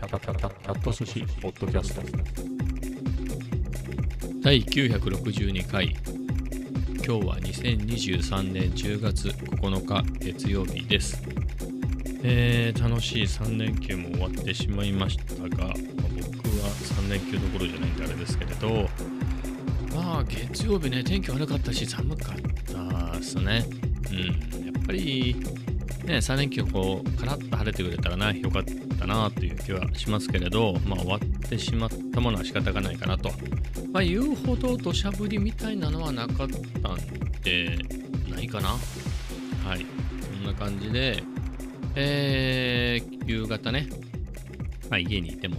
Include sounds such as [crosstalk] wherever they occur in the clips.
キャキャキャキャキャット寿司ポッドキャスト第962回今日は2023年10月9日月曜日です、えー楽しい3連休も終わってしまいましたが、まあ僕は3連休どころじゃないんであれですけれどまあ月曜日ね天気悪かったし寒かったですねうんやっぱりね3連休こうカラッと晴れてくれたらなよかったなという気はしますけれどまあ終わってしまったものは仕方がないかなとまあ、言うほど土砂降りみたいなのはなかったんで、ないかなはい。そんな感じで、えー、夕方ね、まあ、家にいても、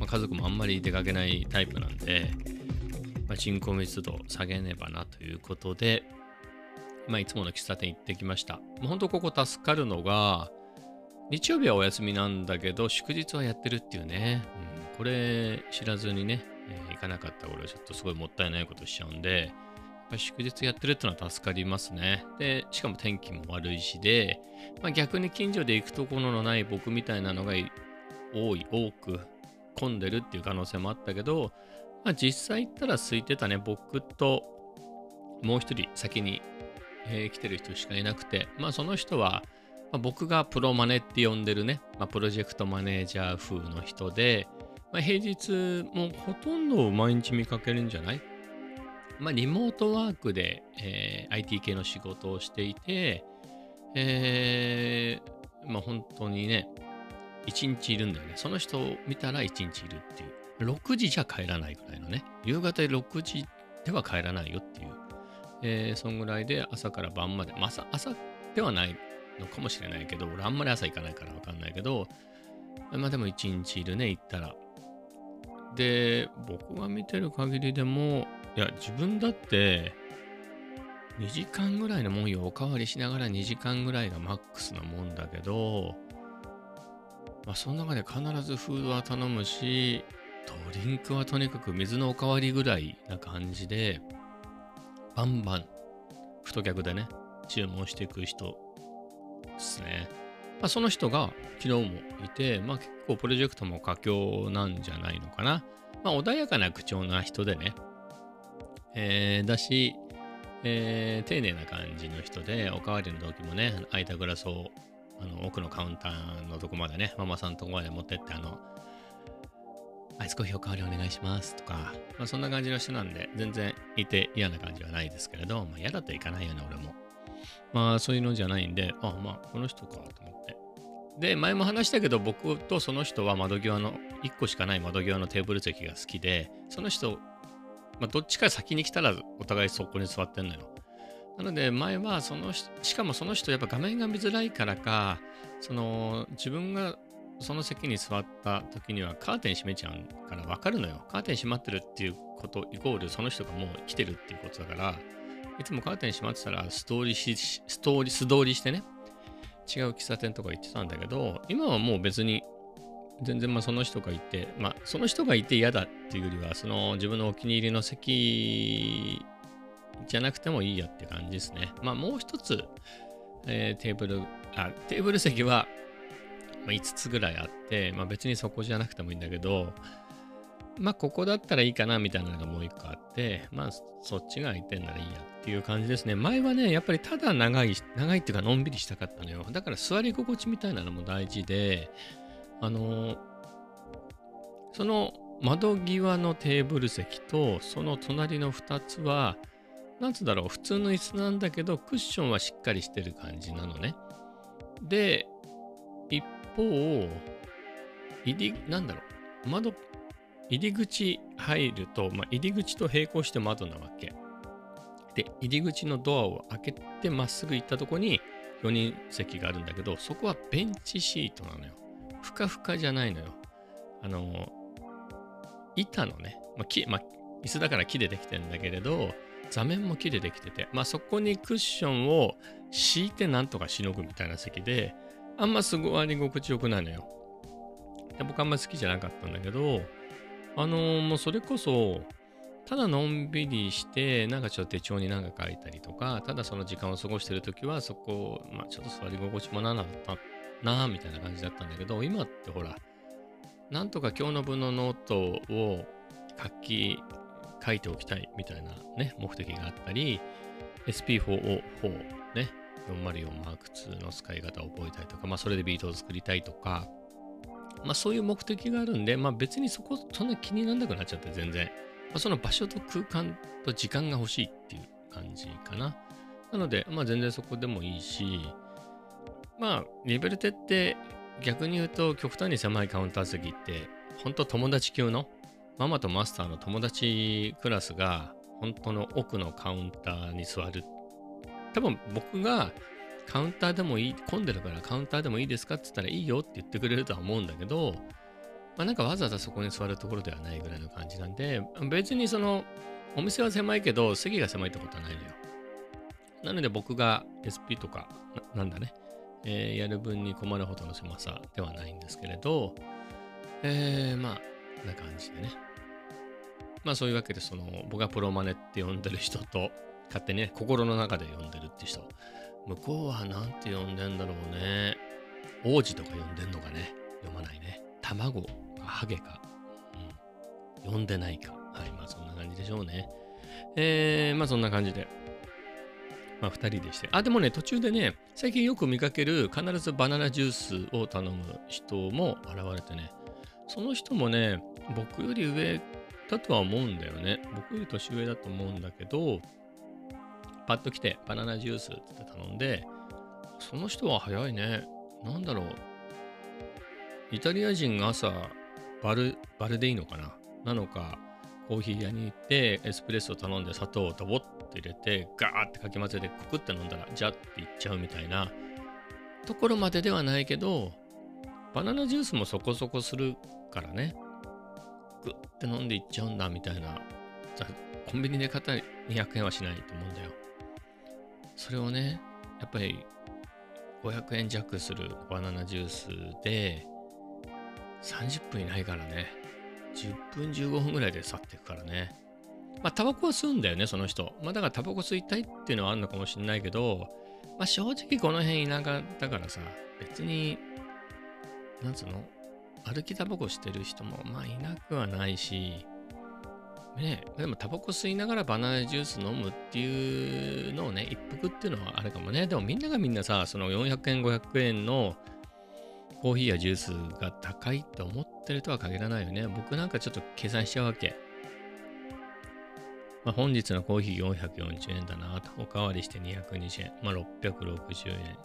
まあ、家族もあんまり出かけないタイプなんで、まあ、人口密度下げねばなということで、まあ、いつもの喫茶店行ってきました。もう本当ここ助かるのが、日曜日はお休みなんだけど、祝日はやってるっていうね。うん、これ知らずにね、えー行かなかった俺はちょっとすごいもったいないことしちゃうんで、やっぱり祝日やってるっていうのは助かりますね。で、しかも天気も悪いしで、まあ、逆に近所で行くところのない僕みたいなのが多い、多く混んでるっていう可能性もあったけど、まあ、実際行ったら空いてたね。僕ともう一人先に、えー来てる人しかいなくて、まあその人は、まあ僕がプロマネって呼んでるね、まあ、プロジェクトマネージャー風の人で、まあ、平日もうほとんど毎日見かけるんじゃない？まあ、リモートワークで、えー IT 系の仕事をしていて、えーまあ、本当にね、一日いるんだよね。その人を見たら一日いるっていう。6時じゃ帰らないぐらいのね。夕方6時では帰らないよっていう。えーそんぐらいで朝から晩まで。まあ、朝、朝ではないのかもしれないけど、俺あんまり朝行かないからわかんないけど、まあでも一日いるね、行ったら。で、僕が見てる限りでも、いや、自分だって、2時間ぐらいのもんよ。おかわりしながら2時間ぐらいがマックスなもんだけど、まあ、その中で必ずフードは頼むし、ドリンクはとにかく水のおかわりぐらいな感じで、バンバン、太客でね、注文していく人ですね。まあ、その人が昨日もいて、まあ、結構プロジェクトも佳境なんじゃないのかな。まあ、穏やかな口調な人でね、えーだし、えー丁寧な感じの人で、おかわりの時もね、空いたグラスをあの奥のカウンターのとこまでね、ママさんのとこまで持ってって、あの、アイスコーヒーおかわりお願いしますとか、まあ、そんな感じの人なんで、全然いて嫌な感じはないですけれど、まあ、嫌だといかないよね、俺も。まあ、そういうのじゃないんで、あ、まあ、この人かと思って。で、前も話したけど、僕とその人は窓際の、1個しかない窓際のテーブル席が好きで、その人、まあ、どっちか先に来たらお互いそこに座ってんのよ。なので、前はその、しかもその人、やっぱ画面が見づらいからか、その、自分がその席に座った時にはカーテン閉めちゃうから分かるのよ。カーテン閉まってるっていうことイコールその人がもう来てるっていうことだから、いつもカーテン閉まってたらストーリーし、ストーリー、素通りしてね、違う喫茶店とか行ってたんだけど、今はもう別に全然まあその人がいて、まあその人がいて嫌だっていうよりは、その自分のお気に入りの席じゃなくてもいいやって感じですね。まあもう一つ、えーテーブル、あ、テーブル席は、まあ、5つぐらいあって、まあ別にそこじゃなくてもいいんだけど、まあここだったらいいかなみたいなのがもう一個あって、まあそっちが空いてんならいいやっていう感じですね。前はね、やっぱりただ長い、長いっていうかのんびりしたかったのよ。だから座り心地みたいなのも大事で、あのその窓際のテーブル席とその隣の2つは、なんつうだろう、普通の椅子なんだけど、クッションはしっかりしてる感じなのね。で、一方、入り、なんだろう、窓、入り口入ると、まあ、入り口と並行して窓なわけ。で、入り口のドアを開けてまっすぐ行ったとこに4人席があるんだけど、そこはベンチシートなのよ。ふかふかじゃないのよ。あの、板のね、まあ木まあ、椅子だから木でできてるんだけれど、座面も木でできてて、まあそこにクッションを敷いてなんとかしのぐみたいな席で、あんま座り心地よくないのよ。で僕あんまり好きじゃなかったんだけど、あのーもうそれこそ、ただのんびりして、なんかちょっと手帳になんか書いたりとか、ただその時間を過ごしてるときは、そこ、まあちょっと座り心地もなかったなぁ、みたいな感じだったんだけど、今ってほら、なんとか今日の分のノートを書き、書いておきたいみたいなね、目的があったり、SP404 ね、404マーク2の使い方を覚えたりとか、まあそれでビートを作りたいとか、まあそういう目的があるんで、まあ別にそこそんな気にならなくなっちゃって全然。まあ、その場所と空間と時間が欲しいっていう感じかな。なので、まあ全然そこでもいいし、まあリベルテって逆に言うと極端に狭いカウンター席って本当友達級のママとマスターの友達クラスが本当の奥のカウンターに座る。多分僕がカウンターでもいい、混んでるからカウンターでもいいですかって言ったらいいよって言ってくれるとは思うんだけど、まあなんかわざわざそこに座るところではないぐらいの感じなんで、別にそのお店は狭いけど席が狭いってことはないのよ。なので僕が SP とかな、なんだね、えーやる分に困るほどの狭さではないんですけれど、えー、まあ、な感じでね。まあそういうわけで、その、僕がプロマネって呼んでる人と、勝手にね、心の中で呼んでるって人、向こうはなんて呼んでんだろうね。王子とか呼んでんのかね。読まないね。卵ハゲか。うん。呼んでないか。はい。まあそんな感じでしょうね。えー、まあそんな感じで。まあ2人でして。あ、でもね、途中でね、最近よく見かける必ずバナナジュースを頼む人も現れてね、その人もね、僕より上だとは思うんだよね。僕より年上だと思うんだけど、パッと来て、バナナジュースって頼んで、その人は早いね。なんだろう。イタリア人が朝、バル、バルでいいのかな？なのか、コーヒー屋に行って、エスプレッソを頼んで砂糖をドボッって入れて、ガーってかき混ぜて、ククって飲んだら、ジャっていっちゃうみたいなところまでではないけど、バナナジュースもそこそこするからね。グッて飲んでいっちゃうんだみたいな。コンビニで買ったら200円はしないと思うんだよ。それをね、やっぱり500円弱するバナナジュースで30分いないからね。10分15分ぐらいで去っていくからね。まあ、タバコは吸うんだよね、その人。まあ、だからタバコ吸いたいっていうのはあるのかもしれないけど、まあ、正直この辺田舎だからさ、別に、なんつうの？歩きタバコしてる人もまあいなくはないし、ねでもタバコ吸いながらバナナジュース飲むっていうのをね、一服っていうのはあるかもね。でもみんながみんなさ、その400円、500円のコーヒーやジュースが高いって思ってるとは限らないよね。僕なんかちょっと計算しちゃうわけ。まあ、本日のコーヒー440円だなと。おかわりして220円。まあ、660円。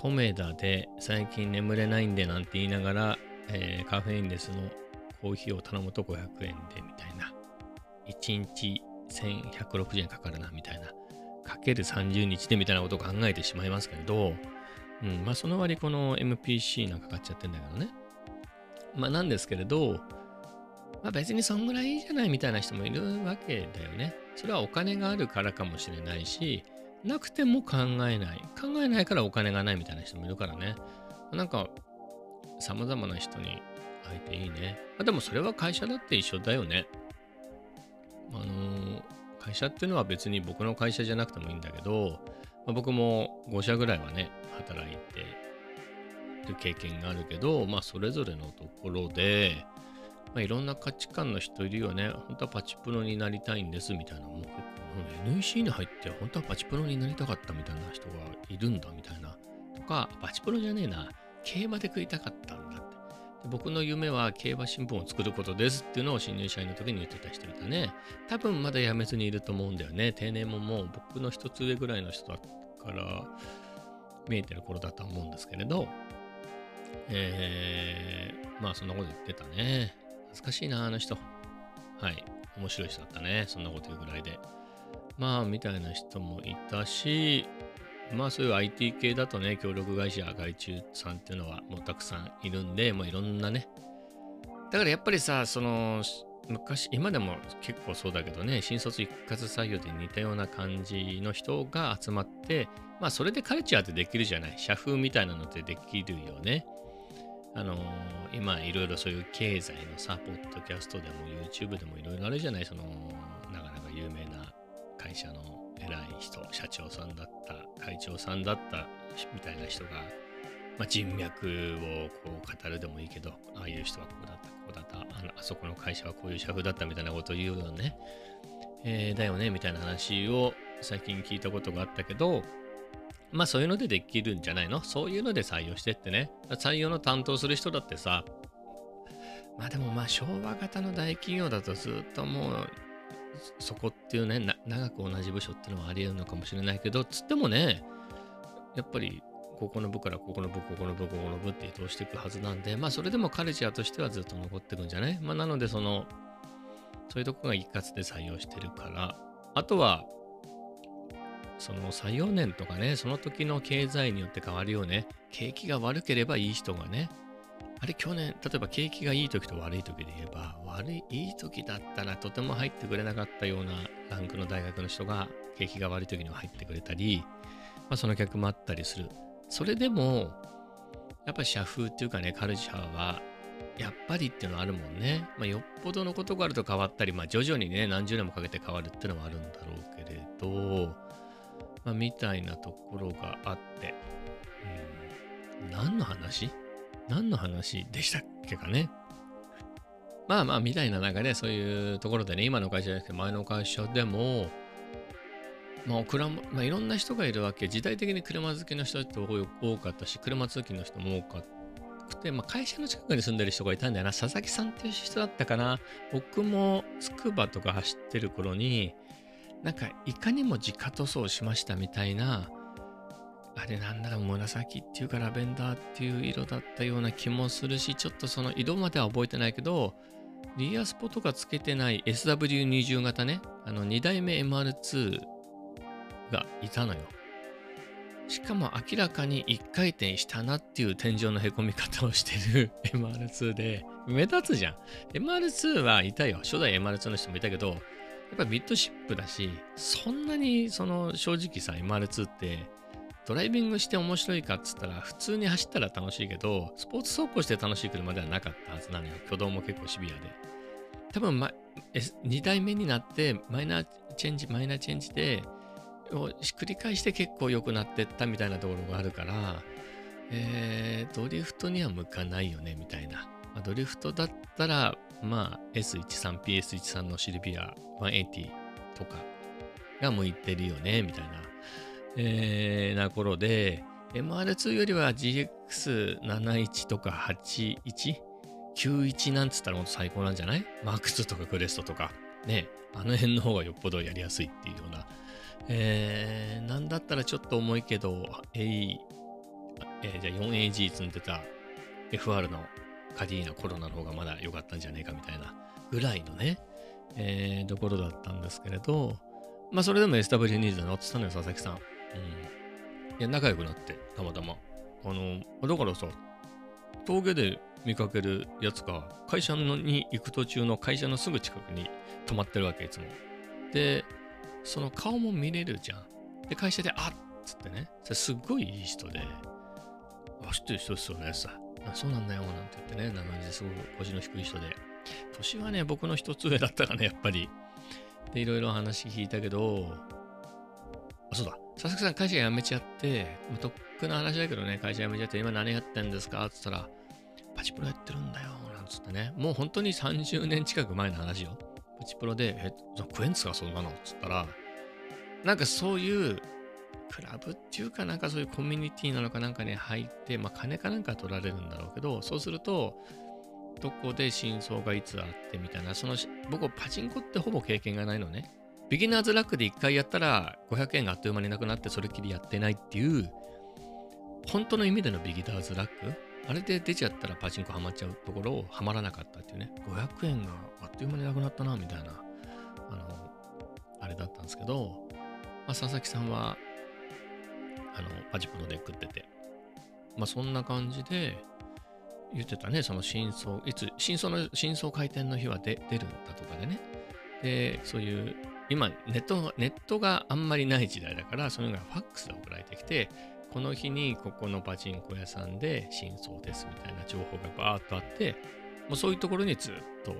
コメダで最近眠れないんでなんて言いながら、えーカフェインレスのコーヒーを頼むと500円でみたいな。1日1160円かかるなみたいな。かける30日でみたいなことを考えてしまいますけど、うん、まあその割この MPC なんかかかっちゃってんだけどね。まあなんですけれど、まあ別にそんぐらいいいじゃないみたいな人もいるわけだよね。それはお金があるからかもしれないし、なくても考えない。考えないからお金がないみたいな人もいるからね。なんか、様々な人に会えていいね。まあでもそれは会社だって一緒だよね。あのー会社っていうのは別に僕の会社じゃなくてもいいんだけど、まあ僕も5社ぐらいはね、働いてる経験があるけど、まあそれぞれのところで、まあ、いろんな価値観の人いるよね。本当はパチプロになりたいんですみたいな。もう結構、NEC に入って本当はパチプロになりたかったみたいな人がいるんだみたいな。とか、パチプロじゃねえな。競馬で食いたかったん。僕の夢は競馬新聞を作ることですっていうのを新入社員の時に言ってた人いたね。多分まだ辞めずにいると思うんだよね。定年ももう僕の一つ上ぐらいの人だから見えてる頃だとは思うんですけれど、えー、まあそんなこと言ってたね。懐かしいな、あの人。はい。面白い人だったね。そんなこと言うぐらいで。まあ、みたいな人もいたし、まあそういう IT 系だとね、協力会社、外注さんっていうのはもうたくさんいるんで、もういろんなね。だからやっぱりさ、その、昔、今でも結構そうだけどね、新卒一括採用で似たような感じの人が集まって、まあそれでカルチャーってできるじゃない。社風みたいなのってできるよね。あのー今いろいろそういう経済のさ、ポッドキャストでも YouTube でもいろいろあるじゃない。その、なかなか有名な会社の偉い人、社長さんだった、会長さんだったみたいな人が、まあ、人脈をこう語るでもいいけど、ああいう人はこうだった、こうだったあのあそこの会社はこういう社風だったみたいなことを言うよね、えー、だよねみたいな話を最近聞いたことがあったけどまあそういうのでできるんじゃないの？そういうので採用してってね。採用の担当する人だってさまあでもまあ昭和型の大企業だとずっともうそこっていうね長く同じ部署っていうのはありえるのかもしれないけどつってもねやっぱりここの部からここの部ここの部ここの部って移動していくはずなんでまあそれでもカルチャーとしてはずっと残ってるんじゃない？まあなのでそのそういうとこが一括で採用してるから。あとはその採用年とかねその時の経済によって変わるよね。景気が悪ければいい人がねあれ去年、例えば景気がいい時と悪い時で言えば、悪い、いい時だったらとても入ってくれなかったようなランクの大学の人が景気が悪い時には入ってくれたり、まあその逆もあったりする。それでも、やっぱ社風っていうかね、カルチャーは、やっぱりっていうのはあるもんね。まあ、よっぽどのことがあると変わったり、まあ徐々にね、何十年もかけて変わるっていうのはあるんだろうけれど、まあみたいなところがあって、うん、何の話？何の話でしたっけかね。まあまあ、みたいな中で、そういうところでね、今の会社じゃなくて前の会社でも、まあ、車まあ、いろんな人がいるわけ。時代的に車好きの人って多かったし、車通勤の人も多かくて、まあ、会社の近くに住んでる人がいたんだよな。佐々木さんっていう人だったかな。僕もつくばとか走ってる頃に、なんか、いかにも自家塗装しましたみたいな、あれなんだろう、紫っていうかラベンダーっていう色だったような気もするし、ちょっとその色までは覚えてないけど、リアスポとかつけてない SW20 型ね、あの2代目 MR2 がいたのよ。しかも明らかに1回転したなっていう天井のへこみ方をしてる [laughs] MR2 で、目立つじゃん。MR2 はいたよ。初代 MR2 の人もいたけど、やっぱミッドシップだし、そんなにその正直さ、MR2 ってドライビングして面白いかっつったら、普通に走ったら楽しいけど、スポーツ走行して楽しい車ではなかったはずなのよ。挙動も結構シビアで。多分、ま、2代目になって、マイナーチェンジ、マイナーチェンジで、を繰り返して結構良くなってったみたいなところがあるから、えー、ドリフトには向かないよね、みたいな。まあ、ドリフトだったら、まあ、S13、PS13 のシルビア180とかが向いてるよね、みたいなえー、な頃で、MR2 よりは GX71 とか81、91なんつったらもっと最高なんじゃない？マーク2とかクレストとか。ね、あの辺の方がよっぽどやりやすいっていうような。えー、なんだったらちょっと重いけど、A、えー、じゃあ 4AG 積んでた FR のカディーナコロナの方がまだ良かったんじゃねえかみたいなぐらいのね、えー、ところだったんですけれど、まあそれでも SW20 で乗ってたのよ、佐々木さん。うん。いや、仲良くなって、たまたま。あの、だからさ、峠で見かけるやつが、会社に行く途中の会社のすぐ近くに泊まってるわけ、いつも。で、その顔も見れるじゃん。で、会社で、あっつってね、すっごいいい人で、あ、知ってる人ですよね、さ。あそうなんだよ、なんて言ってね、な感じですごく腰の低い人で。年はね、僕の一つ上だったらね、やっぱり。で、いろいろ話聞いたけど、あ、そうだ。佐々木さん会社辞めちゃって、まあ、とっくの話だけどね、会社辞めちゃって、今何やってんですか？って言ったら、パチプロやってるんだよ、なんつってね。もう本当に30年近く前の話よ。パチプロで、え、食えんすか、そんなの？っつったら、なんかそういう、クラブっていうかなんかそういうコミュニティなのかなんかに入って、まあ金かなんか取られるんだろうけど、そうすると、どこで真相がいつあってみたいな、その、僕パチンコってほぼ経験がないのね。ビギナーズラックで1回やったら500円があっという間になくなってそれっきりやってないっていう本当の意味でのビギナーズラック？あれで出ちゃったらパチンコハマっちゃうところをハマらなかったっていうね。500円があっという間になくなったなみたいなあのあれだったんですけど、まあ、佐々木さんはあのパチプロで食っててまあそんな感じで言ってたねその真相いつ真相の真相回転の日は出るんだとかでね。でそういう今ネット、ネットがあんまりない時代だから、そういうのがファックスで送られてきて、この日にここのパチンコ屋さんで真相ですみたいな情報がバーっとあって、もうそういうところにずっと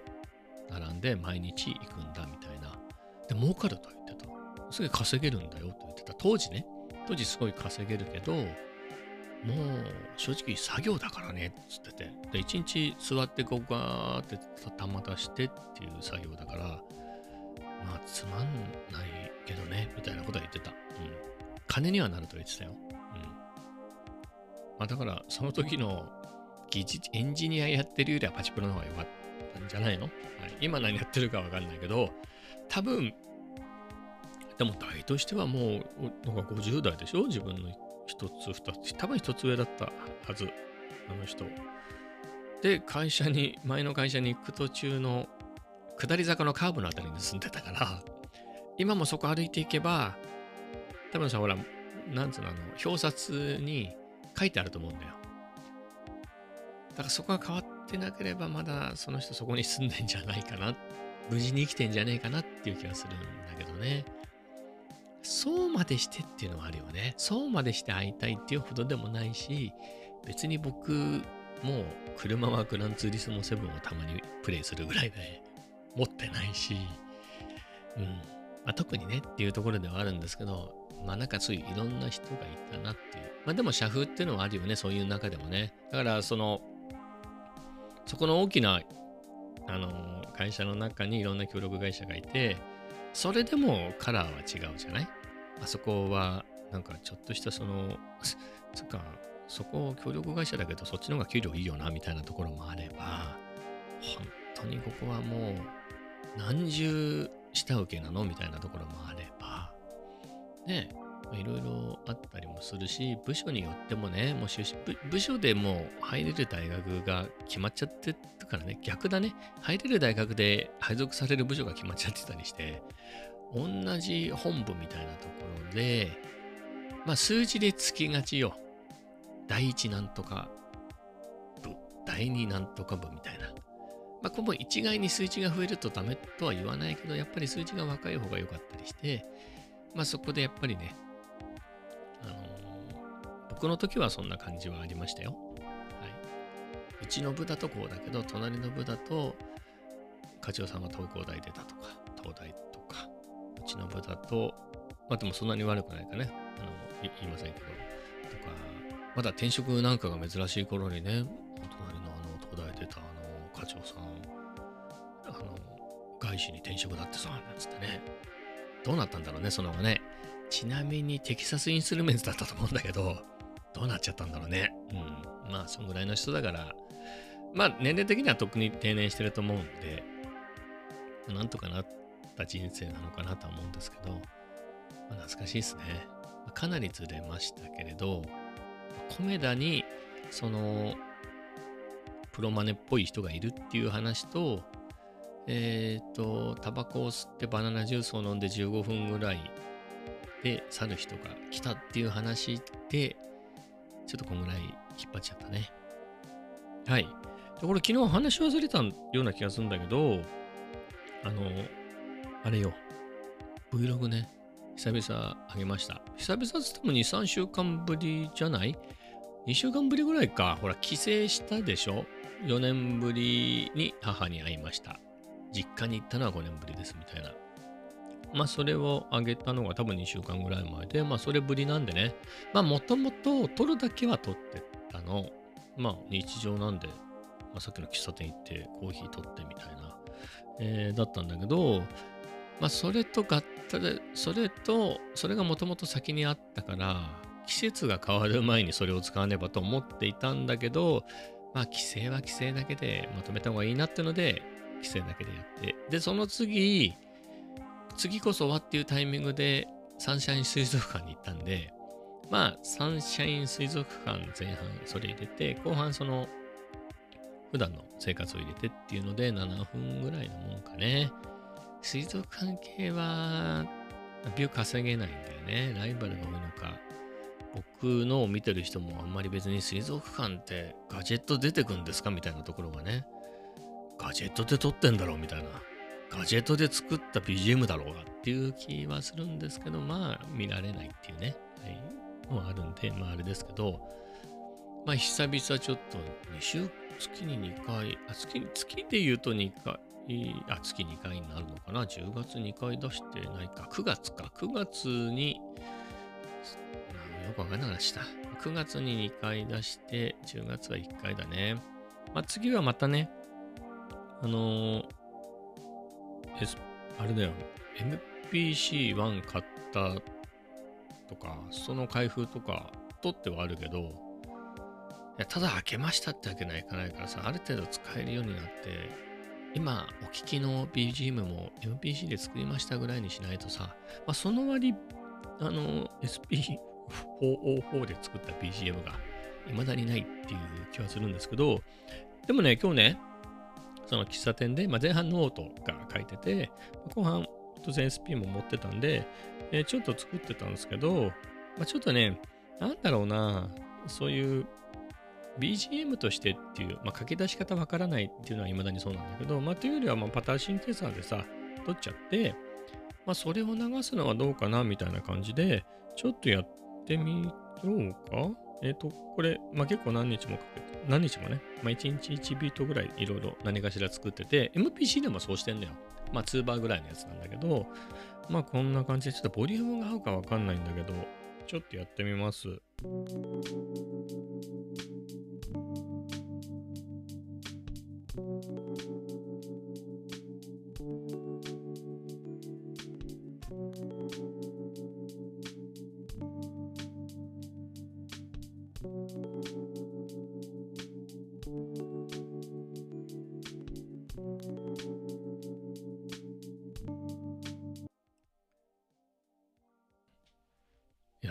並んで毎日行くんだみたいな。で、儲かると言ってた。すげえ稼げるんだよと言ってた。当時ね、当時すごい稼げるけど、もう正直作業だからねっつっててで一日座ってこうガーって玉出してっていう作業だからまあつまんないけどねみたいなことは言ってた、うん、金にはなると言ってたよ、うん。まあ、だからその時の技術エンジニアやってるよりはパチプロの方が良かったんじゃないの、はい、今何やってるかわかんないけど多分でも代としてはもうなんか50代でしょ？自分の一つ二つ。多分一つ上だったはず。あの人。で会社に前の会社に行く途中の下り坂のカーブのあたりに住んでたから今もそこ歩いていけば多分さほらなんつうのあの表札に書いてあると思うんだよ。だからそこが変わってなければまだその人そこに住んでんじゃないかな。無事に生きてんじゃねえかなっていう気がするんだけどね。そうまでしてっていうのはあるよね。そうまでして会いたいっていうほどでもないし、別に僕、もう車はグランツーリスモ7をたまにプレイするぐらいで持ってないし、うん。まあ、特にねっていうところではあるんですけど、まあなんかそういういろんな人がいたなっていう。まあでも社風っていうのはあるよね、そういう中でもね。だからその、そこの大きな、あの、会社の中にいろんな協力会社がいて、それでもカラーは違うじゃない？あそこはなんかちょっとしたその、そっか、そこ協力会社だけどそっちの方が給料いいよなみたいなところもあれば、本当にここはもう何重下請けなの？みたいなところもあれば、ね、いろいろあったりもするし、部署によってもね、もう出部署でもう入れる大学が決まっちゃってるからね、逆だね、入れる大学で配属される部署が決まっちゃってたりして、同じ本部みたいなところで、まあ数字でつきがちよ。第一なんとか部、第二なんとか部みたいな。まあここも一概に数値が増えるとダメとは言わないけど、やっぱり数値が若い方が良かったりして、まあそこでやっぱりね、あのー、僕の時はそんな感じはありましたよ。はい。うちの部だとこうだけど、隣の部だと、課長さんは東工大出たとか、東大とか、うちの部だと、まあでもそんなに悪くないかね。あの言いませんけど。とか、まだ転職なんかが珍しい頃にね、隣外資に転職だってさ、なんつってね。どうなったんだろうね、その後ね。ちなみにテキサスインスルメンツだったと思うんだけど、どうなっちゃったんだろうね。うん。まあ、そんぐらいの人だから、まあ、年齢的には特に定年してると思うんで、なんとかなった人生なのかなとは思うんですけど、まあ、懐かしいですね。かなりずれましたけれど、コメダにそのプロマネっぽい人がいるっていう話と、えっ、ー、と、タバコを吸ってバナナジュースを飲んで15分ぐらいで去る人が来たっていう話で、ちょっとこんぐらい引っ張っちゃったね。はい。で、これ昨日話し忘れたような気がするんだけど、あの、あれよ、Vlog ね、久々あげました。久々っつっても2、3週間ぶりじゃない ?2 週間ぶりぐらいか。ほら、帰省したでしょ ?4 年ぶりに母に会いました。実家に行ったのは5年ぶりですみたいな。まあ、それをあげたのが多分2週間ぐらい前で、まあ、それぶりなんでね。まあ、もともと撮るだけは撮ってたの。まあ、日常なんで、まあ、さっきの喫茶店行ってコーヒー取ってみたいな、えー、だったんだけど、まあ、それと合体、それと、それがもともと先にあったから、季節が変わる前にそれを使わねばと思っていたんだけど、まあ、規制は規制だけでまとめた方がいいなってので、規制だけでやって。で、その次、次こそはっていうタイミングで、サンシャイン水族館に行ったんで、まあ、サンシャイン水族館前半それ入れて、後半その、普段の生活を入れてっていうので、7分ぐらいのもんかね。水族館系は、ビュー稼げないんだよね。ライバルが多いのか。僕のを見てる人もあんまり別に水族館ってガジェット出てくんですかみたいなところがね。ガジェットで撮ってんだろうみたいな。ガジェットで作った BGM だろうがっていう気はするんですけど、まあ見られないっていうね。はい。もあるんで、まああれですけど、まあ久々ちょっと2週、月に2回、あ月月で言うと2回、あ、月2回になるのかな ?10 月2回出してないか。9月か。9月に、よくわかんなくなった。9月に2回出して、10月は1回だね。まあ、次はまたね、あのー S、あれだよ、MPC1 買ったとか、その開封とか、取ってはあるけど、いやただ開けましたってわけにはいかないからさ、ある程度使えるようになって、今お聞きの BGM も MPC で作りましたぐらいにしないとさ、まあ、その割、あの、SP404 で作った BGM が未だにないっていう気はするんですけど、でもね、今日ね、その喫茶店で、まあ、前半ノートが書いてて、後半当然 SP も持ってたんで、えーちょっと作ってたんですけど、まあ、ちょっとね、なんだろうな、そういう BGM としてっていう、まあ、書き出し方わからないっていうのは未だにそうなんだけど、まあ、というよりは、まあ、パターシンケーサーでさ、取っちゃって、まあ、それを流すのはどうかなみたいな感じで、ちょっとやってみようか。えっ、と、これ、まあ、結構何日もかけて、何日もね、まあ、1日1ビートぐらいいろいろ何かしら作ってて、MPC でもそうしてんだよ。まあ、2バーぐらいのやつなんだけど、まあ、こんな感じで、ちょっとボリュームが合うかわかんないんだけど、ちょっとやってみます。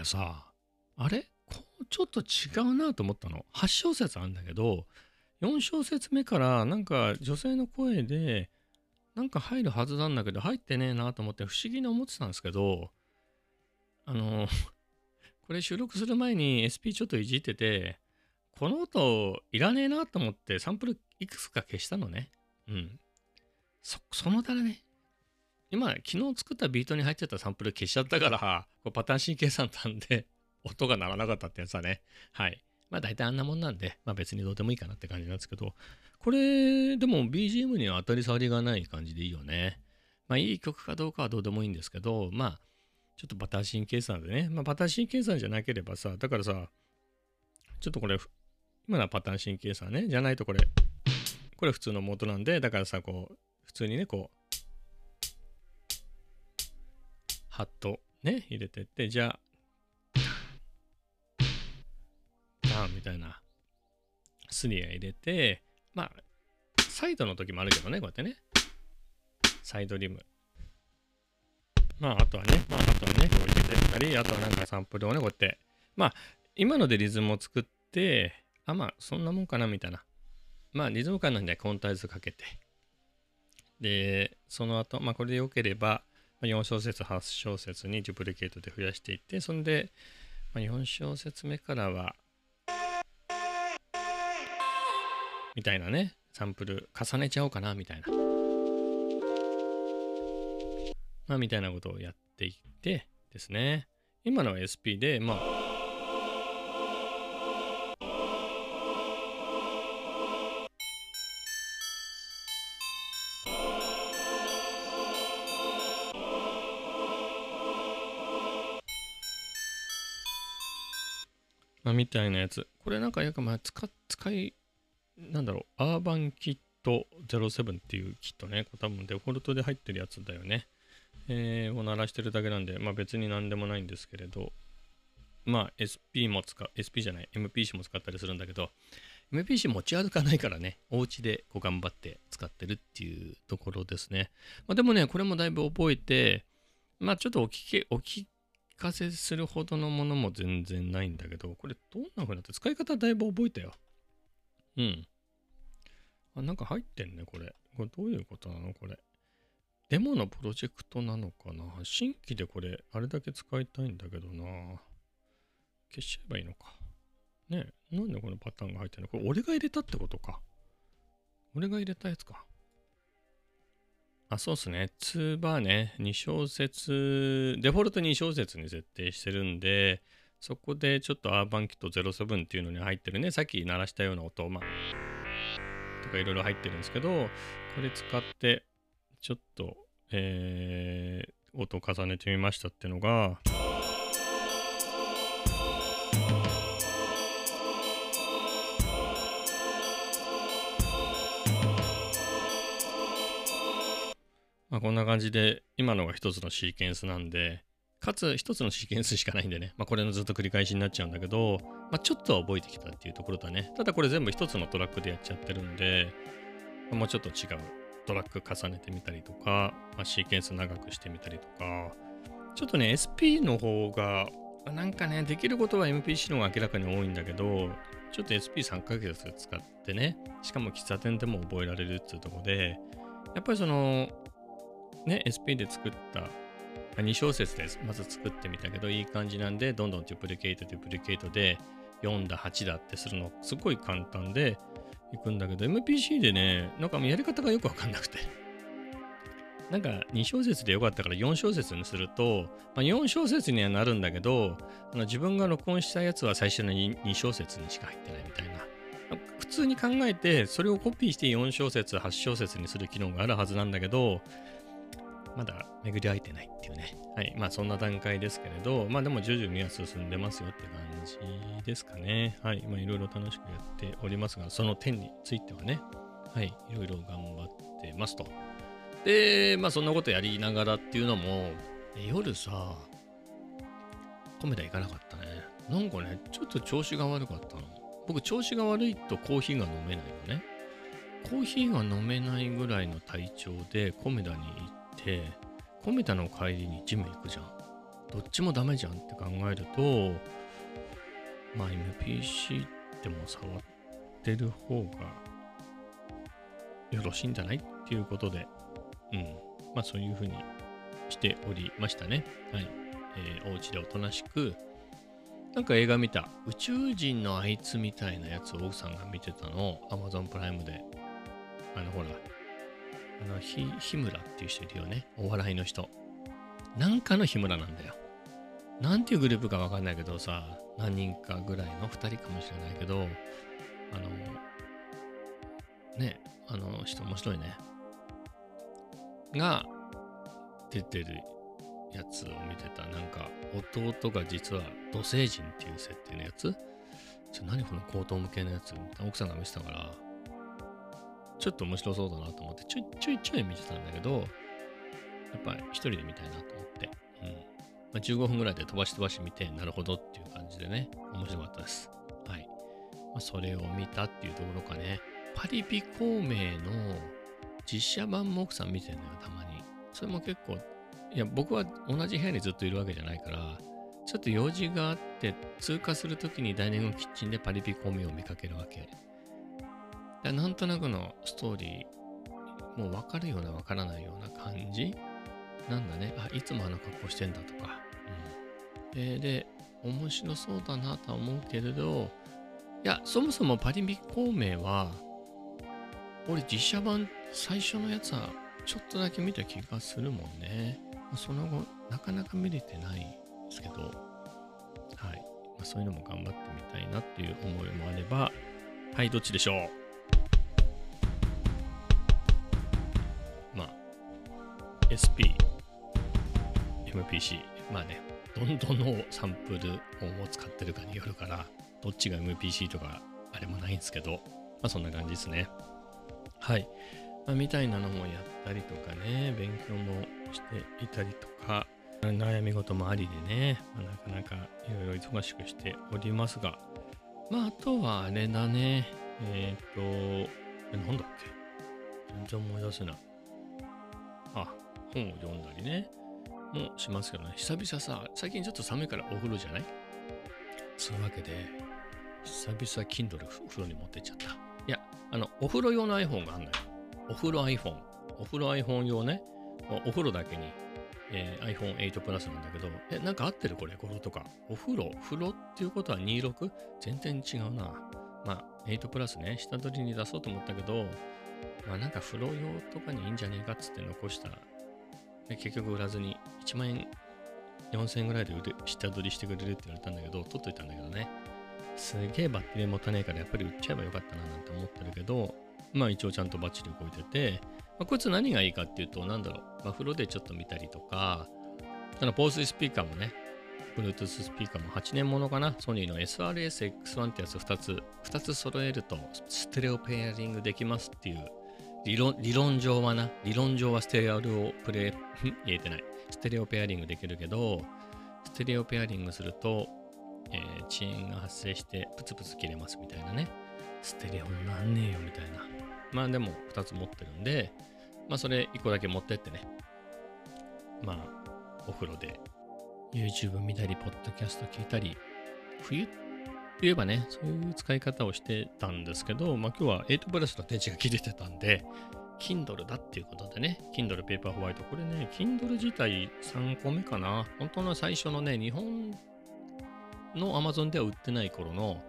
さ、あれ？こうちょっと違うなと思ったの。8小節あるんだけど、4小節目からなんか女性の声で、なんか入るはずなんだけど、入ってねえなと思って不思議に思ってたんですけど、あの、[laughs] これ収録する前に SP ちょっといじってて、この音いらねえなと思ってサンプルいくつか消したのね。うん。そ、そのためね、今、昨日作ったビートに入ってたサンプル消しちゃったから、[laughs] こうパターン神経算なんで、音が鳴らなかったってやつだね。はい。まあ大体あんなもんなんで、まあ別にどうでもいいかなって感じなんですけど、これ、でも BGM には当たり障りがない感じでいいよね。まあいい曲かどうかはどうでもいいんですけど、まあ、ちょっとパターン神経算でね、まあパターン神経算じゃなければさ、だからさ、ちょっとこれ、今のはパターン神経算ね、じゃないとこれ、これ普通の元なんで、だからさ、こう、普通にね、こう、ハットね、入れてって、じゃあ、ダンみたいな、スニア入れて、まあ、サイドの時もあるけどね、こうやってね。サイドリム。まあ、あとはね、まあ、あとはね、こう入れてったり、あとはなんかサンプルをね、こうやって、まあ、今のでリズムを作って、あ、まあ、そんなもんかな、みたいな。まあ、リズム感なんでコンタイズかけて。で、その後、まあ、これで良ければ、4小節、8小節にデュプリケートで増やしていって、そんで、4小節目からは、みたいなね、サンプル重ねちゃおうかな、みたいな。まあ、みたいなことをやっていってですね。今のは SP で、まあ、まあ、みたいなやつ。これなんか、やかまあ使、使い、なんだろう、アーバンキット07っていうキットね。これ多分デフォルトで入ってるやつだよね。えーを鳴らしてるだけなんで、まあ別に何でもないんですけれど、まあ SP も使う、SP じゃない、MPC も使ったりするんだけど、MPC 持ち歩かないからね、お家でこう頑張って使ってるっていうところですね。まあでもね、これもだいぶ覚えて、まあちょっとお聞き、お聞かせするほどのものも全然ないんだけど、これどんな風になって使い方だいぶ覚えたよ。うん。あ、なんか入ってんね、これ。これどういうことなの？これ。デモのプロジェクトなのかな？新規でこれ、あれだけ使いたいんだけどな消しちゃえばいいのか。ねえ、なんでこのパターンが入ってんの？これ俺が入れたってことか。俺が入れたやつか。あ、そうっすね。2バーね。2小節、デフォルト2小節に設定してるんで、そこでちょっとアーバンキット07っていうのに入ってるね。さっき鳴らしたような音、まあ、とかいろいろ入ってるんですけど、これ使って、ちょっと、えー、音を重ねてみましたっていうのが、まこんな感じで、今のが一つのシーケンスなんで、かつ一つのシーケンスしかないんでね、まあ、これのずっと繰り返しになっちゃうんだけど、まあ、ちょっとは覚えてきたっていうところだね。ただこれ全部一つのトラックでやっちゃってるんで、まもうちょっと違う。トラック重ねてみたりとか、まあ、シーケンス長くしてみたりとか、ちょっとね、SP の方が、なんかね、できることは MPC の方が明らかに多いんだけど、ちょっと SP3 ヶ月使ってね、しかも喫茶店でも覚えられるっていうところで、やっぱりその、ね、SP で作った2小節ですまず作ってみたけど、いい感じなんで、どんどんデュプリケート、デュプリケートで、4だ、8だってするの、すごい簡単でいくんだけど、MPC でね、なんかやり方がよくわかんなくて。[laughs] なんか2小節でよかったから4小節にすると、まあ、4小節にはなるんだけど、あの自分が録音したやつは最初の 2, 2小節にしか入ってないみたいな。普通に考えて、それをコピーして4小節、8小節にする機能があるはずなんだけど、まだ巡り合えてないっていうね。はい。まあそんな段階ですけれど、まあでも徐々には進んでますよって感じですかね。はい。まあいろいろ楽しくやっておりますが、その点についてはね、はい。いろいろ頑張ってますと。で、まあそんなことやりながらっていうのも、夜さ、コメダ行かなかったね。なんかね、ちょっと調子が悪かったの。僕、調子が悪いとコーヒーが飲めないのね。コーヒーが飲めないぐらいの体調でコメダに行ってコメダの帰りにジム行くじゃん。どっちもダメじゃんって考えるとまあ MPC でも触ってる方がよろしいんじゃないっていうことでうん。まあそういうふうにしておりましたね。はい、えー、お家でおとなしくなんか映画見た宇宙人のあいつみたいなやつを奥さんが見てたのを Amazon プライムで。あのほらあの、ひ、日村っていう人いるよね。お笑いの人。なんかの日村なんだよ。なんていうグループかわかんないけどさ、何人かぐらいの2人かもしれないけど、あの、ね、あの人面白いね。が、出てるやつを見てた。なんか、弟が実は土星人っていう設定のやつちょ何この高等向けのやつ奥さんが見せたから、ちょっと面白そうだなと思って、ちょいちょいちょい見てたんだけど、やっぱり一人で見たいなと思って、うん。まあ、15分ぐらいで飛ばし飛ばし見て、なるほどっていう感じでね、面白かったです。はい。まあ、それを見たっていうところかね、パリピ孔明の実写版も奥さん見てんのよ、たまに。それも結構、いや、僕は同じ部屋にずっといるわけじゃないから、ちょっと用事があって通過するときにダイニングキッチンでパリピ孔明を見かけるわけ。なんとなくのストーリー、もう分かるような分からないような感じなんだね。あ、いつもあの格好してんだとか。うん、えー、で、面白そうだなとは思うけれど、いや、そもそもパリピ孔明は、俺実写版最初のやつはちょっとだけ見た気がするもんね。その後、なかなか見れてないですけど、はい。まあ、そういうのも頑張ってみたいなっていう思いもあれば、はい、どっちでしょう？SP、MPC、まあね、どんどんのサンプルを使ってるかによるから、どっちが MPC とかあれもないんですけど、まあそんな感じですね。はい。まあ、みたいなのもやったりとかね、勉強もしていたりとか、悩み事もありでね、まあ、なかなかいろいろ忙しくしておりますが、まああとはあれだね、えっ、ー、と、え、なんだっけ？全然思い出せない。あ、本を読んだりね、もしますけどね、久々さ、最近ちょっと寒いからお風呂じゃない？そういうわけで、久々 Kindle 風呂に持ってっちゃった。いや、あの、お風呂用の iPhone があんのよ。お風呂 iPhone。お風呂 iPhone 用ね。お風呂だけに、えー、iPhone8 プラスなんだけど、え、なんか合ってるこれ、語呂とか。お風呂？風呂っていうことは 26? 全然違うな。まあ、8プラスね、下取りに出そうと思ったけど、まあなんか風呂用とかにいいんじゃねえかっつって残したら、結局売らずに1万円4000円ぐらいで売れ下取りしてくれるって言われたんだけど、取っといたんだけどね。すげえバッテリー持たねえからやっぱり売っちゃえばよかったななんて思ってるけど、まあ一応ちゃんとバッチリ動いてて、まあ、こいつ何がいいかっていうと、なんだろう、まあ、風呂でちょっと見たりとか、あの、防水スピーカーもね、Bluetooth スピーカーも8年ものかなソニーの SRS-X1 ってやつ2つ、2つ揃えるとステレオペアリングできますっていう理論理論上はな、理論上はステレオプレ、[laughs] 言えてない。ステレオペアリングできるけど、ステレオペアリングすると、えー遅延が発生してプツプツ切れますみたいなね。ステレオになんねえよみたいな。まあでも2つ持ってるんで、まあそれ1個だけ持ってってね。まあお風呂で YouTube 見たり、ポッドキャスト聞いたり、冬って言えばね、そういう使い方をしてたんですけど、まあ今日は8プラスの電池が切れてたんで、Kindle だっていうことでね、Kindle ペーパーホワイト。これね、Kindle 自体3個目かな。本当の最初のね、日本の Amazon では売ってない頃の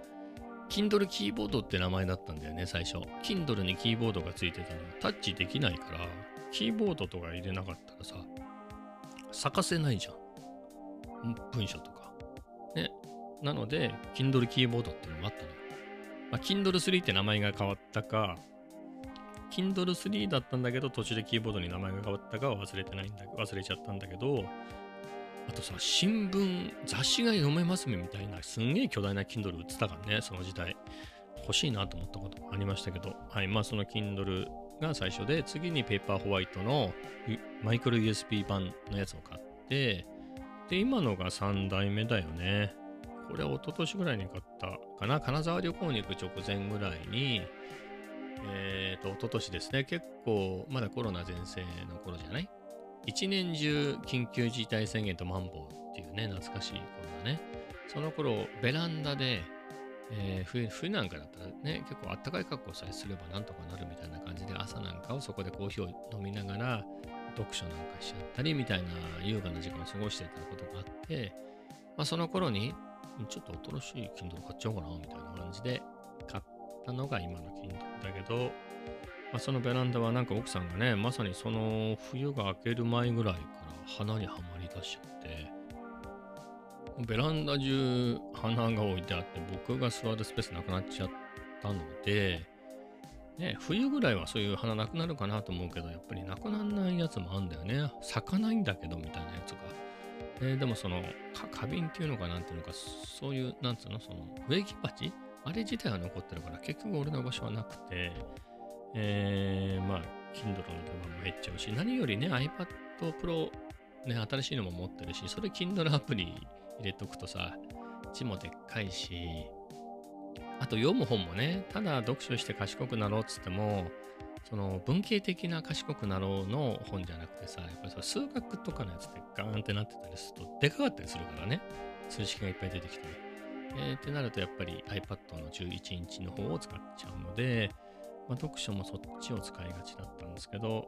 Kindle キーボードって名前だったんだよね、最初。Kindle にキーボードがついてたの。タッチできないから、キーボードとか入れなかったらさ、咲かせないじゃん。文章とか。ね。なので、Kindle キーボードっていうのがあったのよ。まあ、Kindle 3って名前が変わったか、Kindle 3だったんだけど、途中でキーボードに名前が変わったかは忘れてないんだ、忘れちゃったんだけど、あとさ、新聞、雑誌が読めますみたいな、すんげえ巨大な Kindle 売ってたからね、その時代。欲しいなと思ったこともありましたけど、はい、まあその Kindle が最初で、次にペーパーホワイトのマイクロ USB 版のやつを買って、で、今のが3代目だよね。これは一昨年ぐらいに買ったかな。金沢旅行に行く直前ぐらいに、えっ、と、一昨年ですね。結構、まだコロナ全盛の頃じゃない？一年中緊急事態宣言とマンボウっていうね、懐かしい頃だね。その頃、ベランダで、えー冬冬なんかだったらね、結構あったかい格好さえすればなんとかなるみたいな感じで、朝なんかをそこでコーヒーを飲みながら、読書なんかしちゃったりみたいな優雅な時間を過ごしてたことがあって、まあ、その頃に、ちょっと新しい Kindle 買っちゃおうかなみたいな感じで買ったのが今の Kindle だけど、まあ、そのベランダはなんか奥さんがね、まさにその冬が明ける前ぐらいから花にはまりだしちゃって、ベランダ中花が置いてあって僕が座るスペースなくなっちゃったので、ね、冬ぐらいはそういう花なくなるかなと思うけど、やっぱりなくならないやつもあるんだよね。咲かないんだけどみたいなやつが。えーでもその、花瓶っていうのかなんていうのか、そういう、なんつうの、その、植木鉢？あれ自体は残ってるから、結局俺の場所はなくて、えー、まあ、Kindle の出番も減っちゃうし、何よりね、iPad Pro、ね、新しいのも持ってるし、それ Kindle アプリ入れとくとさ、字もでっかいし、あと読む本もね、ただ読書して賢くなろうっつっても、その文系的な賢くなろうの本じゃなくてさ、やっぱりさ数学とかのやつでガーンってなってたりすると、でかかったりするからね。数式がいっぱい出てきてね。えーってなると、やっぱり iPad の11インチの方を使っちゃうので、まあ、読書もそっちを使いがちだったんですけど、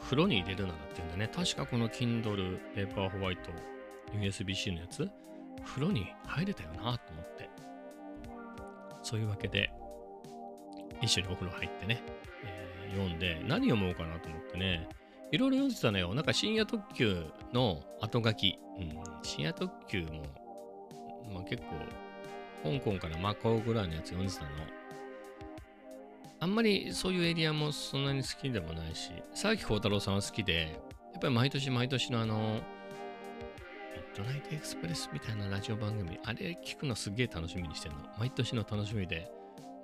風呂に入れるならっていうんでね、確かこの Kindle Paper White USB-C のやつ、風呂に入れたよなと思って。そういうわけで、一緒にお風呂入ってね、えー読んで、何読もうかなと思ってね、いろいろ読んでたのよ。なんか深夜特急の後書き。うん、深夜特急も、まあ、結構、香港からマカオぐらいのやつ読んでたの。あんまりそういうエリアもそんなに好きでもないし、沢木幸太郎さんは好きで、やっぱり毎年毎年のあの、ミッドナイトエクスプレスみたいなラジオ番組、あれ聞くのすげえ楽しみにしてるの。毎年の楽しみで、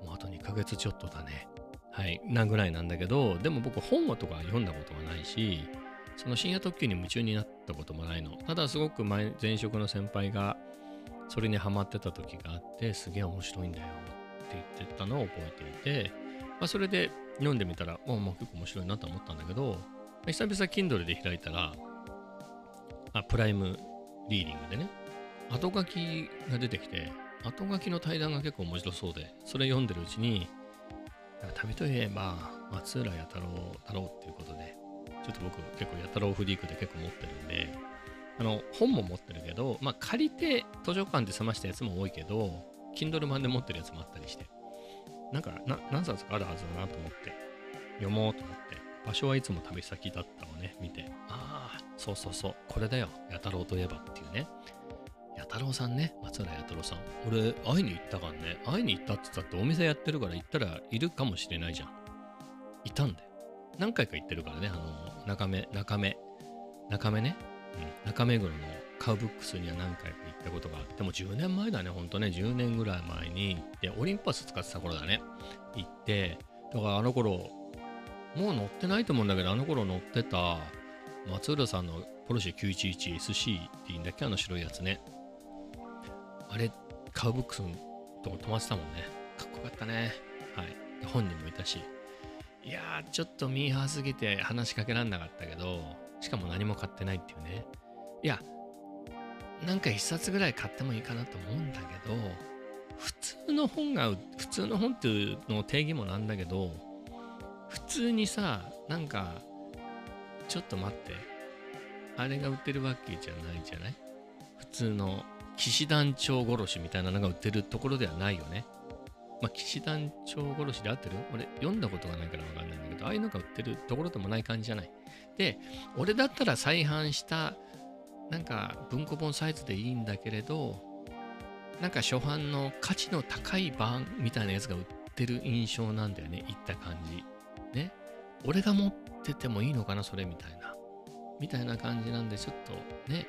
もうあと2ヶ月ちょっとだね。はい、なぐらいなんだけど、でも僕本とか読んだことがないし、その深夜特急に夢中になったこともないの。ただすごく前前職の先輩がそれにハマってた時があって、すげえ面白いんだよって言ってたのを覚えていて、まあ、それで読んでみたら、おまあ結構面白いなと思ったんだけど、久々 Kindle で開いたら、あ、プライムリーディングでね、後書きが出てきて、後書きの対談が結構面白そうで、それ読んでるうちに、旅といえば松浦弥太郎だろうっていうことで、ちょっと僕結構弥太郎フリークで結構持ってるんで、あの、本も持ってるけど、まあ借りて図書館で済ましたやつも多いけど、Kindle 版で持ってるやつもあったりして、なんか何冊かあるはずだなと思って、読もうと思って、場所はいつも旅先だったのね、見て、ああ、そうそうそう、これだよ、弥太郎といえばっていうね。太郎さんね、松浦弥太郎さん。俺、会いに行ったからね。会いに行ったって言ったってお店やってるから行ったらいるかもしれないじゃん。いたんだよ。何回か行ってるからね、あの、中目、中目、中目ね。うん、中目黒のカウブックスには何回か行ったことがあって、もう10年前だね、ほんとね、10年ぐらい前に、で、オリンパス使ってた頃だね。行って、だからあの頃、もう乗ってないと思うんだけど、あの頃乗ってた松浦さんのポルシェ 911SC っていいんだっけあの白いやつね。あれ、カウブックスのとこ止まってたもんね。かっこよかったね。はい。本人もいたし。いやー、ちょっとミーハーすぎて話しかけらんなかったけど、しかも何も買ってないっていうね。いや、なんか一冊ぐらい買ってもいいかなと思うんだけど、普通の本が、普通の本っていうの定義もなんだけど、普通にさ、なんか、ちょっと待って、あれが売ってるわけじゃないじゃない？普通の騎士団長殺しみたいなのが売ってるところではないよね。まあ、騎士団長殺しで合ってる？俺読んだことがないからわかんないんだけど、ああいうのが売ってるところでもない感じじゃない？で、俺だったら再販した、なんか文庫本サイズでいいんだけれど、なんか初版の価値の高い版みたいなやつが売ってる印象なんだよね、いった感じ。ね。俺が持っててもいいのかな、それみたいな。みたいな感じなんで、ちょっとね。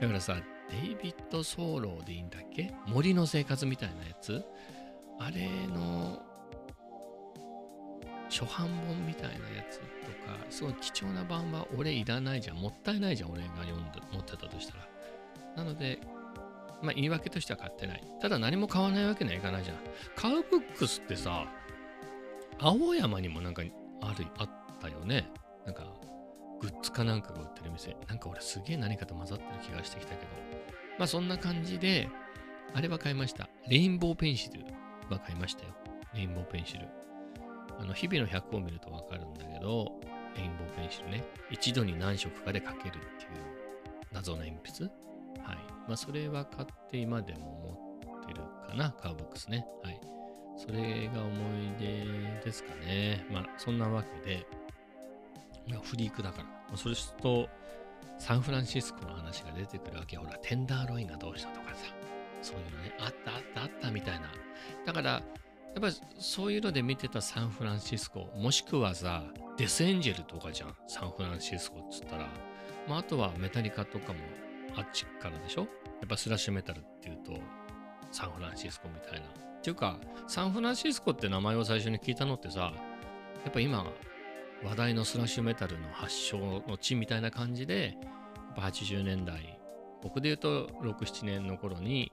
だからさ、デイビッド・ソーローでいいんだっけ？森の生活みたいなやつ？あれの初版本みたいなやつとか、すごい貴重な版は俺いらないじゃん。もったいないじゃん、俺が読んで持ってたとしたら。なので、まあ言い訳としては買ってない。ただ何も買わないわけにはいかないじゃん。カウブックスってさ、青山にもなんかある、あったよね。なんか、グッズかなんかが売ってる店。なんか俺すげえ何かと混ざってる気がしてきたけど。まあそんな感じで、あれは買いました。レインボーペンシルは買いましたよ。レインボーペンシル。あの、日々の100を見るとわかるんだけど、レインボーペンシルね。一度に何色かで描けるっていう謎の鉛筆。はい。まあそれは買って今でも持ってるかな、カーボックスね。はい。それが思い出ですかね。まあそんなわけで、フリークだから。まそれと、サンフランシスコの話が出てくるわけ。ほら、テンダーロインがどうしたとかさ。そういうのね、あったあったあったみたいな。だから、やっぱりそういうので見てたサンフランシスコ、もしくはさ、デスエンジェルとかじゃん、サンフランシスコっつったら。まあ、あとはメタリカとかもあっちからでしょやっぱスラッシュメタルっていうと、サンフランシスコみたいな。っていうか、サンフランシスコって名前を最初に聞いたのってさ、やっぱ今、話題のスラッシュメタルの発祥の地みたいな感じで、やっぱ80年代、僕で言うと6、7年の頃に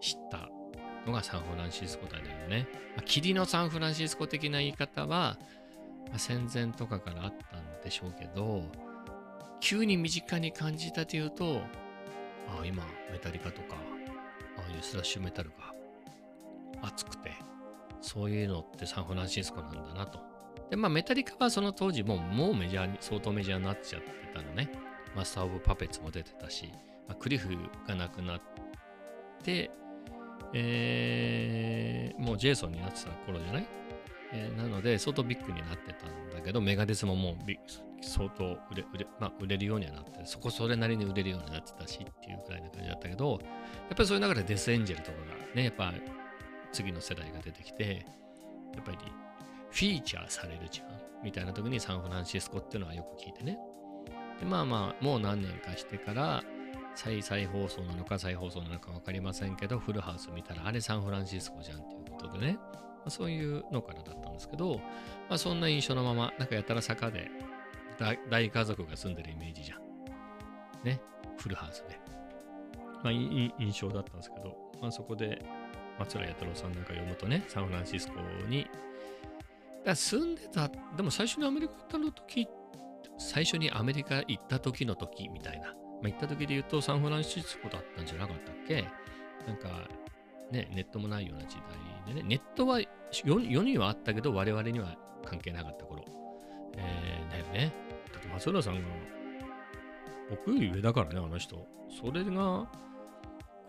知ったのがサンフランシスコだよね。ま、霧のサンフランシスコ的な言い方は、ま、戦前とかからあったんでしょうけど、急に身近に感じたというと、ああ、今、メタリカとか、ああいうスラッシュメタルが熱くて、そういうのってサンフランシスコなんだなと。で、まあ、メタリカはその当時もうもうメジャーに、相当メジャーになっちゃってたのね。マスター・オブ・パペッツも出てたし、まあ、クリフが亡くなって、えー、もうジェイソンになってた頃じゃない、えーなので、相当ビッグになってたんだけど、メガデスももうビ相当売れ売れ,、まあ、売れるようにはなって、そこそれなりに売れるようになってたしっていうくらいな感じだったけど、やっぱりそういう中でデスエンジェルとかがね、やっぱ次の世代が出てきて、やっぱりフィーチャーされるじゃんみたいな時にサンフランシスコっていうのはよく聞いてね。で、まあまあ、もう何年かしてから、再再放送なのか再放送なのか分かりませんけど、フルハウス見たら、あれサンフランシスコじゃんっていうことでね、まあ、そういうのからだったんですけど、まあそんな印象のまま、なんかやたら坂で大家族が住んでるイメージじゃん。ね、フルハウスで。まあいい印象だったんですけど、まあそこで松浦弥太郎さんなんか読むとね、サンフランシスコに、ら住んでた、でも最初にアメリカ行ったの時、最初にアメリカ行った時の時みたいな。まあ、行った時で言うとサンフランシスコだったんじゃなかったっけ？なんか、ね、ネットもないような時代でね、ネットは世世にはあったけど、我々には関係なかった頃。えー、だよね。だって松浦さんが、僕より上だからね、あの人。それが、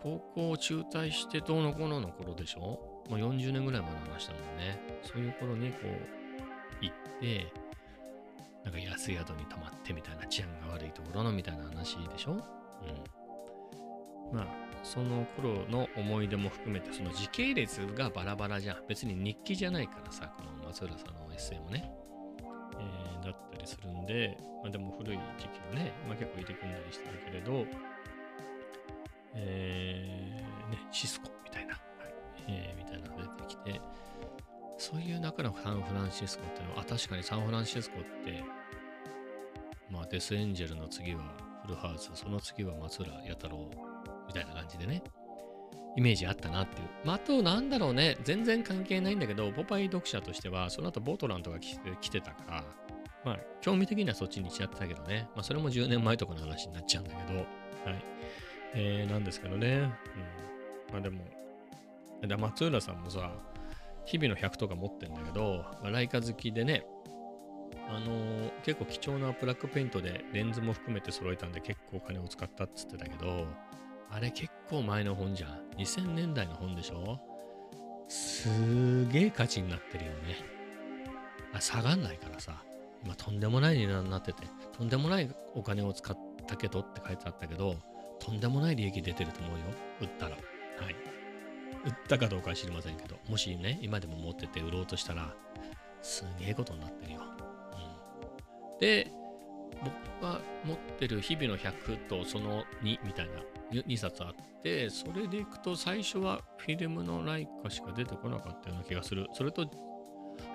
高校を中退してどうのこうのの頃でしょ？まあ、40年ぐらい前の話だもんね。そういう頃にこう、行って、なんか安い宿に泊まってみたいな治安が悪いところのみたいな話でしょ？うん。まあ、その頃の思い出も含めて、その時系列がバラバラじゃん。別に日記じゃないからさ、この松浦さんのエッセイもね。えーだったりするんで、まあでも古い時期のね、まあ結構入れ込んだりしてるけれど、えーね、シスコみたいな、えーみたいなのが出てきて、そういう中のサンフランシスコっていうのは、あ、確かにサンフランシスコって、まあ、デスエンジェルの次はフルハウス、その次は松浦弥太郎みたいな感じでね、イメージあったなっていう。まあ、あと、なんだろうね、全然関係ないんだけど、ポパイ読者としては、その後ボートランドが来て来てたから、まあ、興味的にはそっちにしちゃってたけどね、まあ、それも10年前とかの話になっちゃうんだけど、はい。えー、なんですけどね、うん。まあでも、で松浦さんもさ、日々の100とか持ってんだけど、まあ、ライカ好きでね、あのー結構貴重なブラックペイントでレンズも含めて揃えたんで結構お金を使ったっつってたけど、あれ結構前の本じゃん。2000年代の本でしょ？すげえ価値になってるよね。あ下がんないからさ。今とんでもない値段になってて、とんでもないお金を使ったけどって書いてあったけど、とんでもない利益出てると思うよ。売ったら。はい。売ったかどうかは知りませんけど、もしね、今でも持ってて売ろうとしたら、すげえことになってるよ。うん、で、僕が持ってる日々の100とその2みたいな 2, 冊あって、それでいくと最初はフィルムのライカしか出てこなかったような気がする。それと、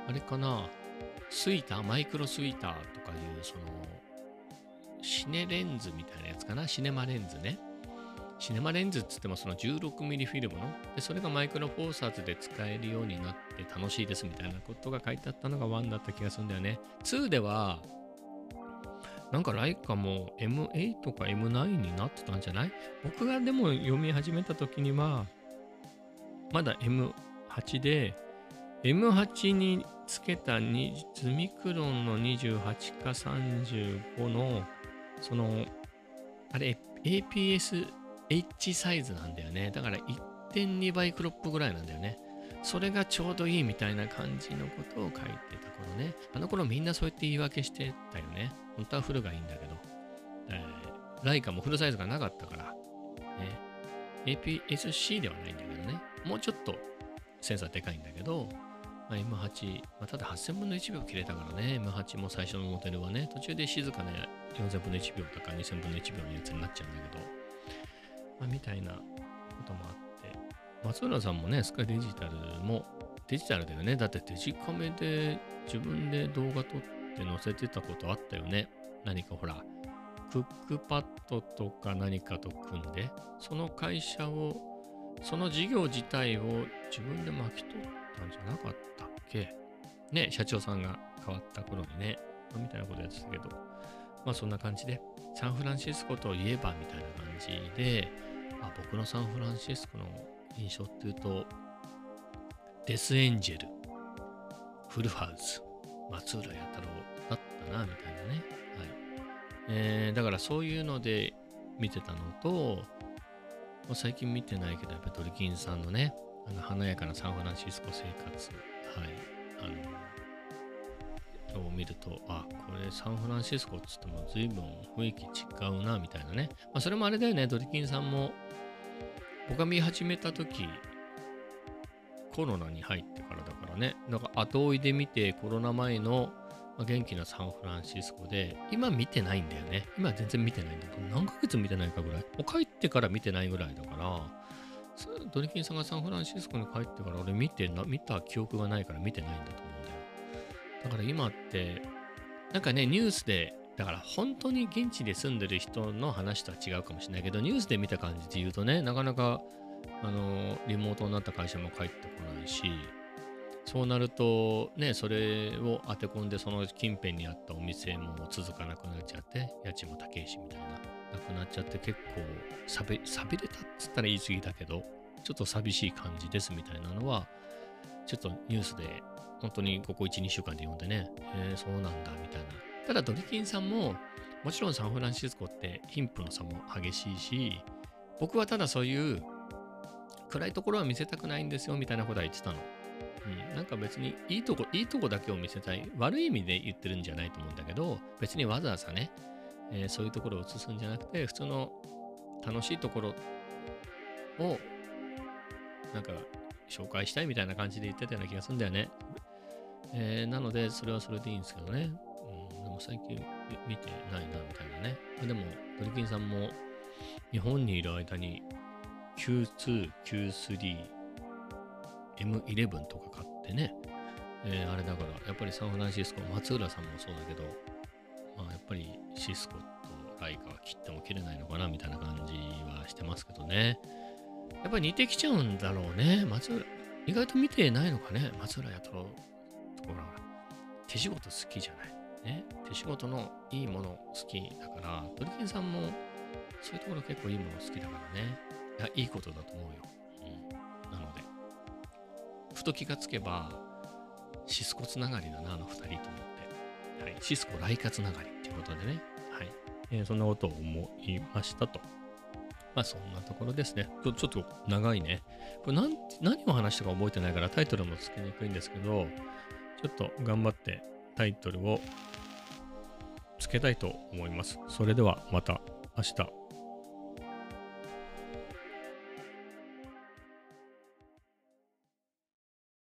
あれかな、スイーター、マイクロスイーターとかいう、その、シネレンズみたいなやつかな、シネマレンズね。シネマレンズっつってもその 16mm フィルムのでそれがマイクロフォーサーズで使えるようになって楽しいですみたいなことが書いてあったのが1だった気がするんだよね。2ではなんかライカも M8 か M9 になってたんじゃない？僕がでも読み始めた時にはまだ M8 で M8 につけたズミクロンの28か35のそのあれ APS H サイズなんだよね。だから1.2倍クロップぐらいなんだよね。それがちょうどいいみたいな感じのことを書いてた頃ね。あの頃みんなそうやって言い訳してたよね。本当はフルがいいんだけど。えーライカもフルサイズがなかったから。ね。APS-C ではないんだけどね。もうちょっとセンサーでかいんだけど、まあ、M8、まあ、ただ8000分の1秒切れたからね。M8 も最初のモデルはね。途中で静かな4000分の1秒とか2000分の1秒のやつになっちゃうんだけど。まあ、みたいなこともあって、松浦さんもね、スカイデジタルもデジタルだよね。だってデジカメで自分で動画撮って載せてたことあったよね。何かほら、クックパッドとか何かと組んで、その会社を、その事業自体を自分で巻き取ったんじゃなかったっけ？ね、社長さんが変わった頃にね、みたいなことやってたけど、まあそんな感じで、サンフランシスコといえばみたいな感じで、あ僕のサンフランシスコの印象っていうと、デスエンジェル、フルハウス、松浦弥太郎だったな、みたいなね。はい。えーだからそういうので見てたのと、まあ最近見てないけど、やっぱりドリキンさんのね、あの華やかなサンフランシスコ生活、はい。あの、を見ると、あ、これサンフランシスコっつっても随分雰囲気違うな、みたいなね。まあ、それもあれだよね、ドリキンさんも、僕が見始めた時コロナに入ってからだからね。なんか後追いで見て、コロナ前の元気なサンフランシスコで、今見てないんだよね。今全然見てないんだけど、何ヶ月見てないかぐらい。もう帰ってから見てないぐらいだから、ドリキンさんがサンフランシスコに帰ってから俺見てな、見た記憶がないから見てないんだとだ。から今って、なんかね、ニュースで、だから本当に現地で住んでる人の話とは違うかもしれないけど、ニュースで見た感じで言うとね、なかなか、あの、リモートになった会社も帰ってこないし、そうなると、ね、それを当て込んで、その近辺にあったお店も続かなくなっちゃって、家賃も高いしみたいな、なくなっちゃって結構さび、さびれたっつったら言い過ぎだけど、ちょっと寂しい感じですみたいなのは、ちょっとニュースで、本当にここ1、2週間で読んでね、えーそうなんだみたいな。ただドリキンさんも、もちろんサンフランシスコって貧富の差も激しいし、僕はただそういう暗いところは見せたくないんですよみたいなことは言ってたの。うん、なんか別にいいとこ、いいとこだけを見せたい。悪い意味で言ってるんじゃないと思うんだけど、別にわざわざね、えーそういうところを映すんじゃなくて、普通の楽しいところを、なんか紹介したいみたいな感じで言ってたような気がするんだよね。えーなので、それはそれでいいんですけどね。うん、でも最近見てないな、みたいなね。でも、ドリキンさんも日本にいる間に Q2、Q3、M11 とか買ってね、えーあれだから、やっぱりサンフランシスコ、松浦さんもそうだけど、まあ、やっぱりシスコとライカは切っても切れないのかなみたいな感じはしてますけどね。やっぱり似てきちゃうんだろうね。松浦、意外と見てないのかね。松浦やとろところが。手仕事好きじゃない？ね？手仕事のいいもの好きだから、トリケンさんもそういうところ結構いいもの好きだからね。いや、いいことだと思うよ。うん。なので、ふと気がつけば、シスコつながりだな、あの二人と思って。はい。シスコライカつながりっていうことでね。はい。えーそんなことを思いましたと。まあそんなところですね。ちょちょっと長いね。これなん何を話したか覚えてないからタイトルもつけにくいんですけど、ちょっと頑張ってタイトルをつけたいと思います。それではまた明日